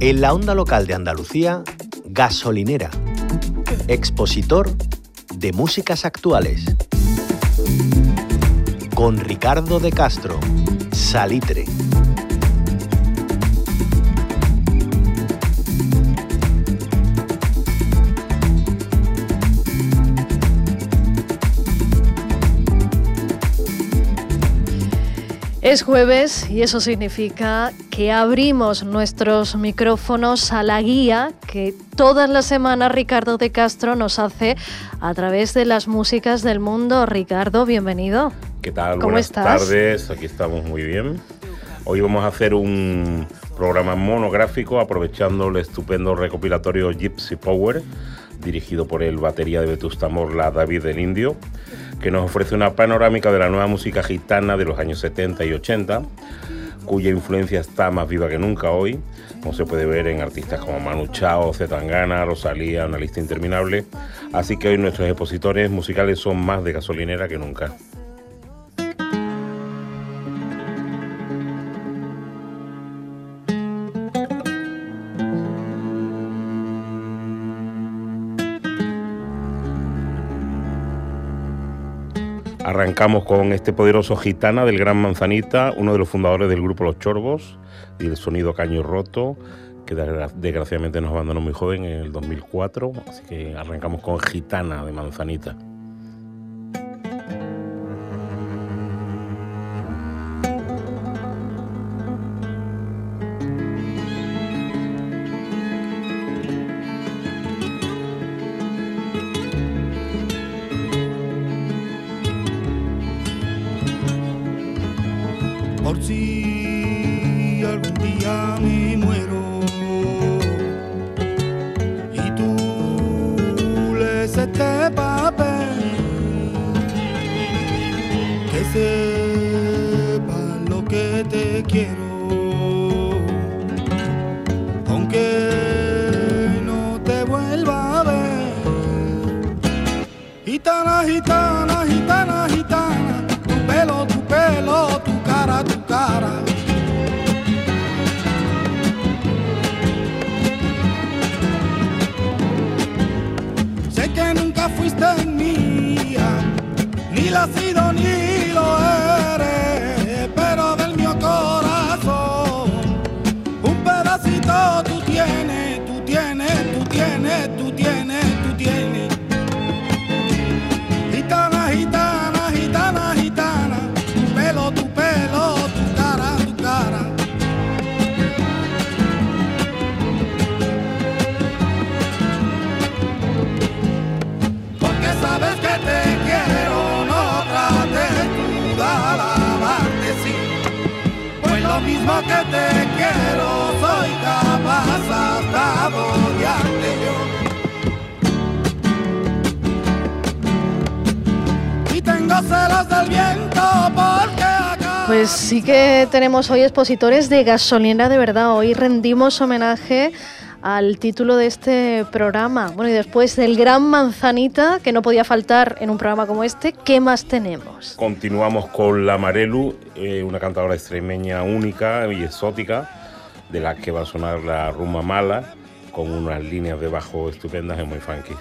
En la onda local de Andalucía, gasolinera, expositor de músicas actuales. Con Ricardo de Castro, Salitre. Es jueves y eso significa que abrimos nuestros micrófonos a la guía que todas las semanas Ricardo de Castro nos hace a través de las músicas del mundo. Ricardo, bienvenido. ¿Qué tal? Buenas tardes, aquí estamos muy bien. Hoy vamos a hacer un programa monográfico aprovechando el estupendo recopilatorio Gypsy Power, dirigido por el batería de Vetusta Morla David del Indio que nos ofrece una panorámica de la nueva música gitana de los años 70 y 80, cuya influencia está más viva que nunca hoy, como se puede ver en artistas como Manu Chao, Zetangana, Rosalía, una lista interminable. Así que hoy nuestros expositores musicales son más de gasolinera que nunca. Arrancamos con este poderoso gitana del Gran Manzanita, uno de los fundadores del grupo Los Chorbos y el sonido caño roto, que desgraciadamente nos abandonó muy joven en el 2004. Así que arrancamos con Gitana de Manzanita. si algún día me muero. Y tú lees este papel que sepa lo que te quiero. Aunque no te vuelva a ver. Gitana gitana gitana gitana. Pues sí que tenemos hoy expositores de gasolina de verdad. Hoy rendimos homenaje al título de este programa. Bueno, y después del Gran Manzanita, que no podía faltar en un programa como este, ¿qué más tenemos? Continuamos con La Marelu, eh, una cantadora extremeña única y exótica, de la que va a sonar la rumba mala, con unas líneas de bajo estupendas y muy funky.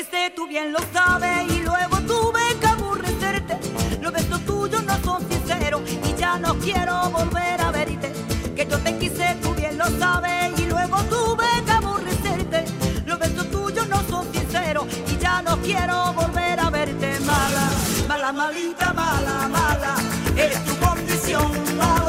Quise, tú bien lo sabes, y luego tuve que aburrecerte. Los besos tuyos no son sinceros y ya no quiero volver a verte. Que yo te quise, tú bien lo sabes, y luego tuve que aburrecerte. Los besos tuyos no son sinceros y ya no quiero volver a verte. Mala, mala, malita, mala, mala, es tu condición, malo,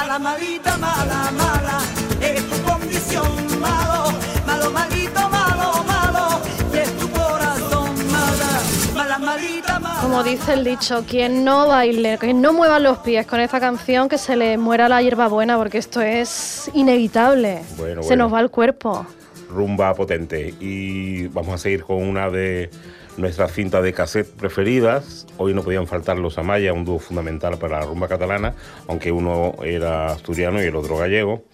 mala, malita, mala, mala, es tu condición, malo, malo, malito, malo, malo, y es tu corazón, mala, mala, malita, mala. Como dice el dicho, quien no baile, quien no mueva los pies con esta canción, que se le muera la hierbabuena, porque esto es inevitable. se nos va el cuerpo. Rumba potente. Y vamos a seguir con una de nuestras cintas de cassette preferidas. Hoy no podían faltar los Amaya, un dúo fundamental para la rumba catalana, aunque uno era asturiano y el otro gallego.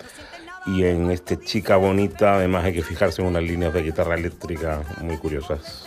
Y en este Chica Bonita, además, hay que fijarse en unas líneas de guitarra eléctrica muy curiosas.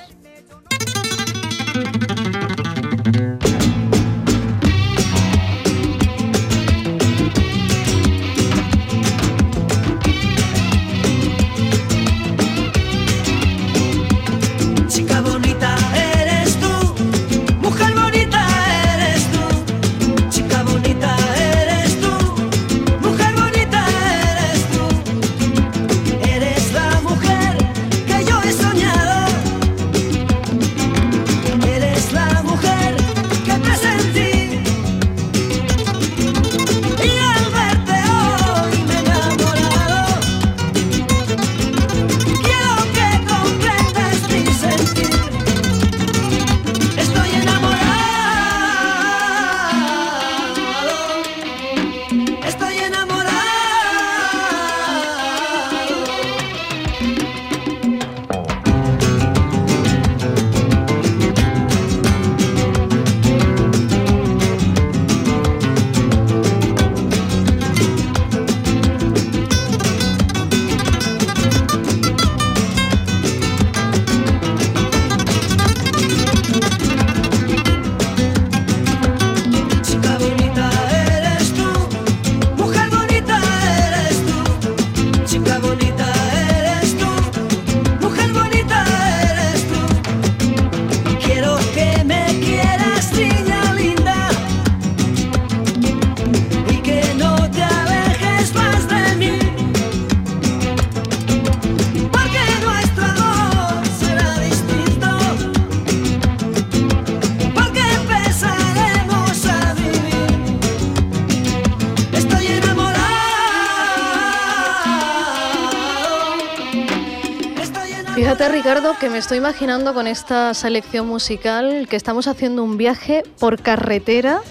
Ricardo, que me estoy imaginando con esta selección musical que estamos haciendo un viaje por carretera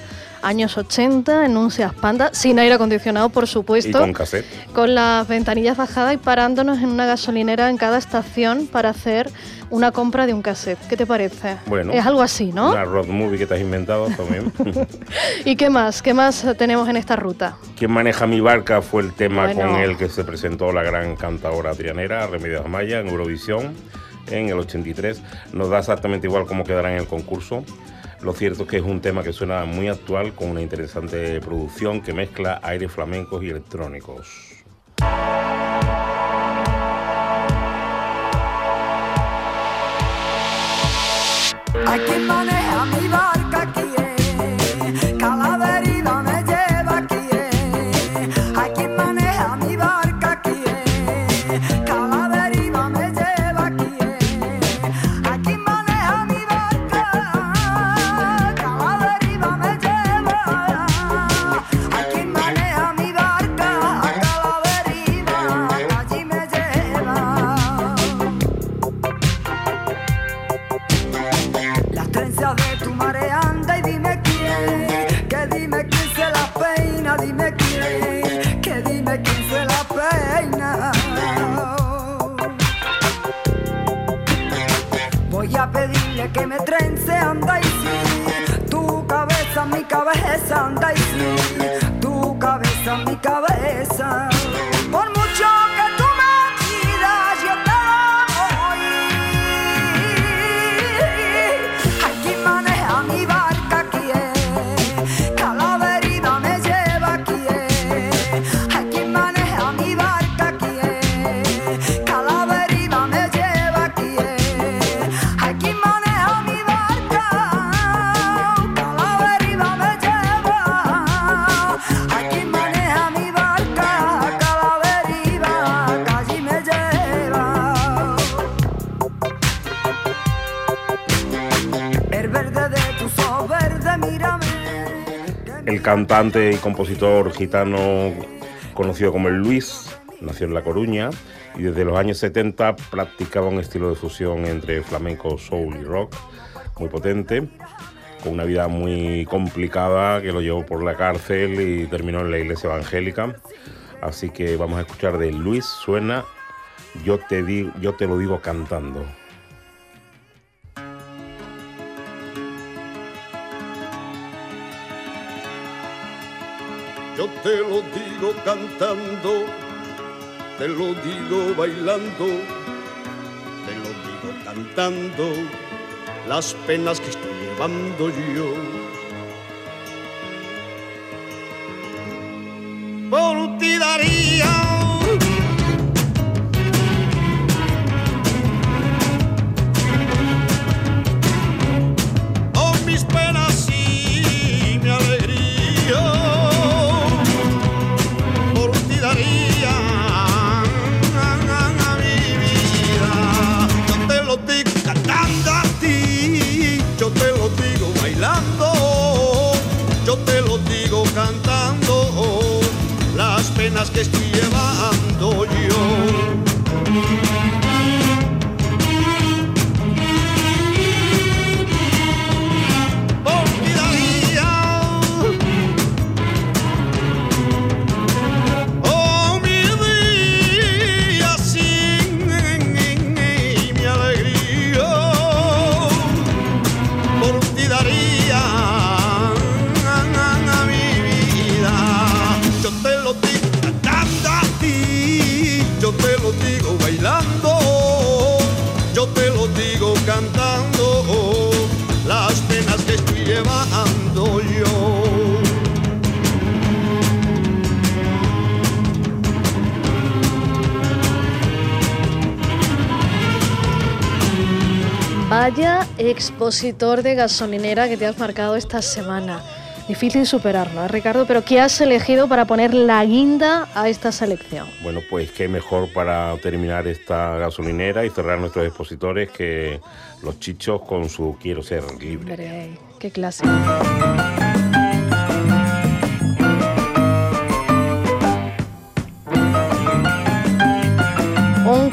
años 80 en un Seat Panda, sin aire acondicionado, por supuesto. con cassette. Con las ventanillas bajadas y parándonos en una gasolinera en cada estación para hacer una compra de un cassette. ¿Qué te parece? Bueno. Es algo así, ¿no? Una road movie que te has inventado también. ¿Y qué más? ¿Qué más tenemos en esta ruta? ¿Quién maneja mi barca? Fue el tema con el que se presentó la gran cantadora trianera, Remedios Amaya, en Eurovisión en el 83. Nos da exactamente igual cómo quedará en el concurso. Lo cierto es que es un tema que suena muy actual con una interesante producción que mezcla aires flamencos y electrónicos. maneja mi mareando y dime quién, que dime quién se la peina, dime quién, que dime quién se la peina. Voy a pedirle que me trence anda y sí, tu cabeza, mi cabeza anda y sí, tu cabeza, mi cabeza. El cantante y compositor gitano conocido como el Luis nació en La Coruña y desde los años 70 practicaba un estilo de fusión entre flamenco, soul y rock muy potente, con una vida muy complicada que lo llevó por la cárcel y terminó en la iglesia evangélica. Así que vamos a escuchar de Luis Suena, yo te, digo, yo te lo digo cantando. Yo te lo digo cantando, te lo digo bailando, te lo digo cantando las penas que estoy llevando yo. Vaya expositor de gasolinera que te has marcado esta semana. Difícil superarlo, ¿eh, Ricardo, pero ¿qué has elegido para poner la guinda a esta selección? Bueno, pues qué mejor para terminar esta gasolinera y cerrar nuestros expositores que los chichos con su Quiero ser libre. qué clásico.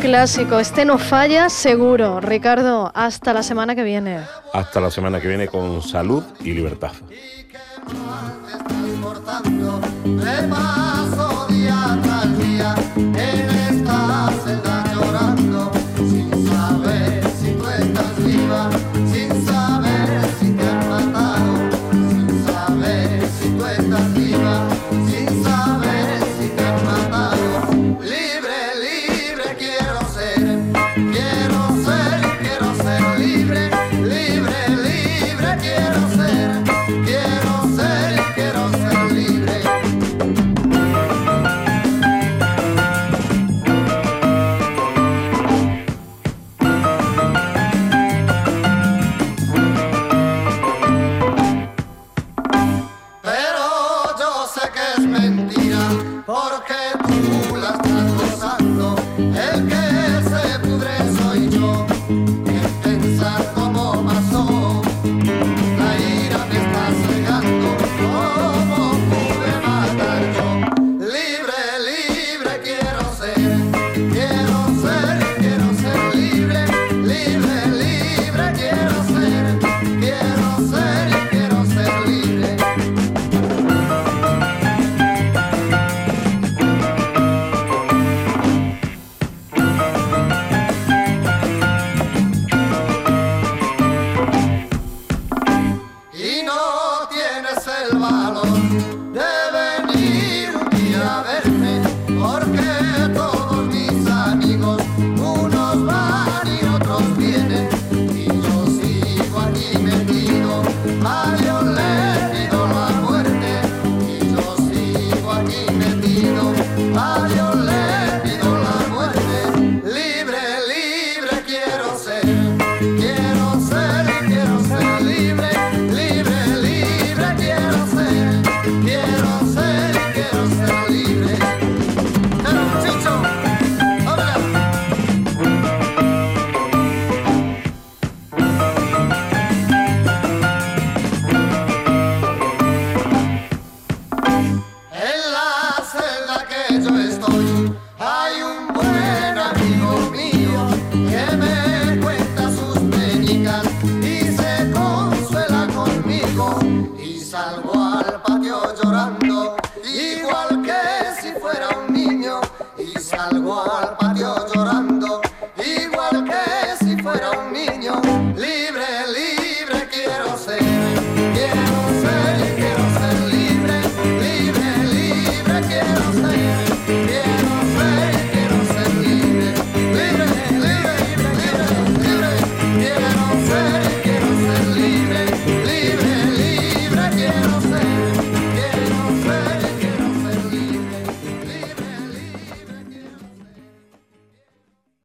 Clásico. Este no falla seguro. Ricardo, hasta la semana que viene. Hasta la semana que viene con salud y libertad.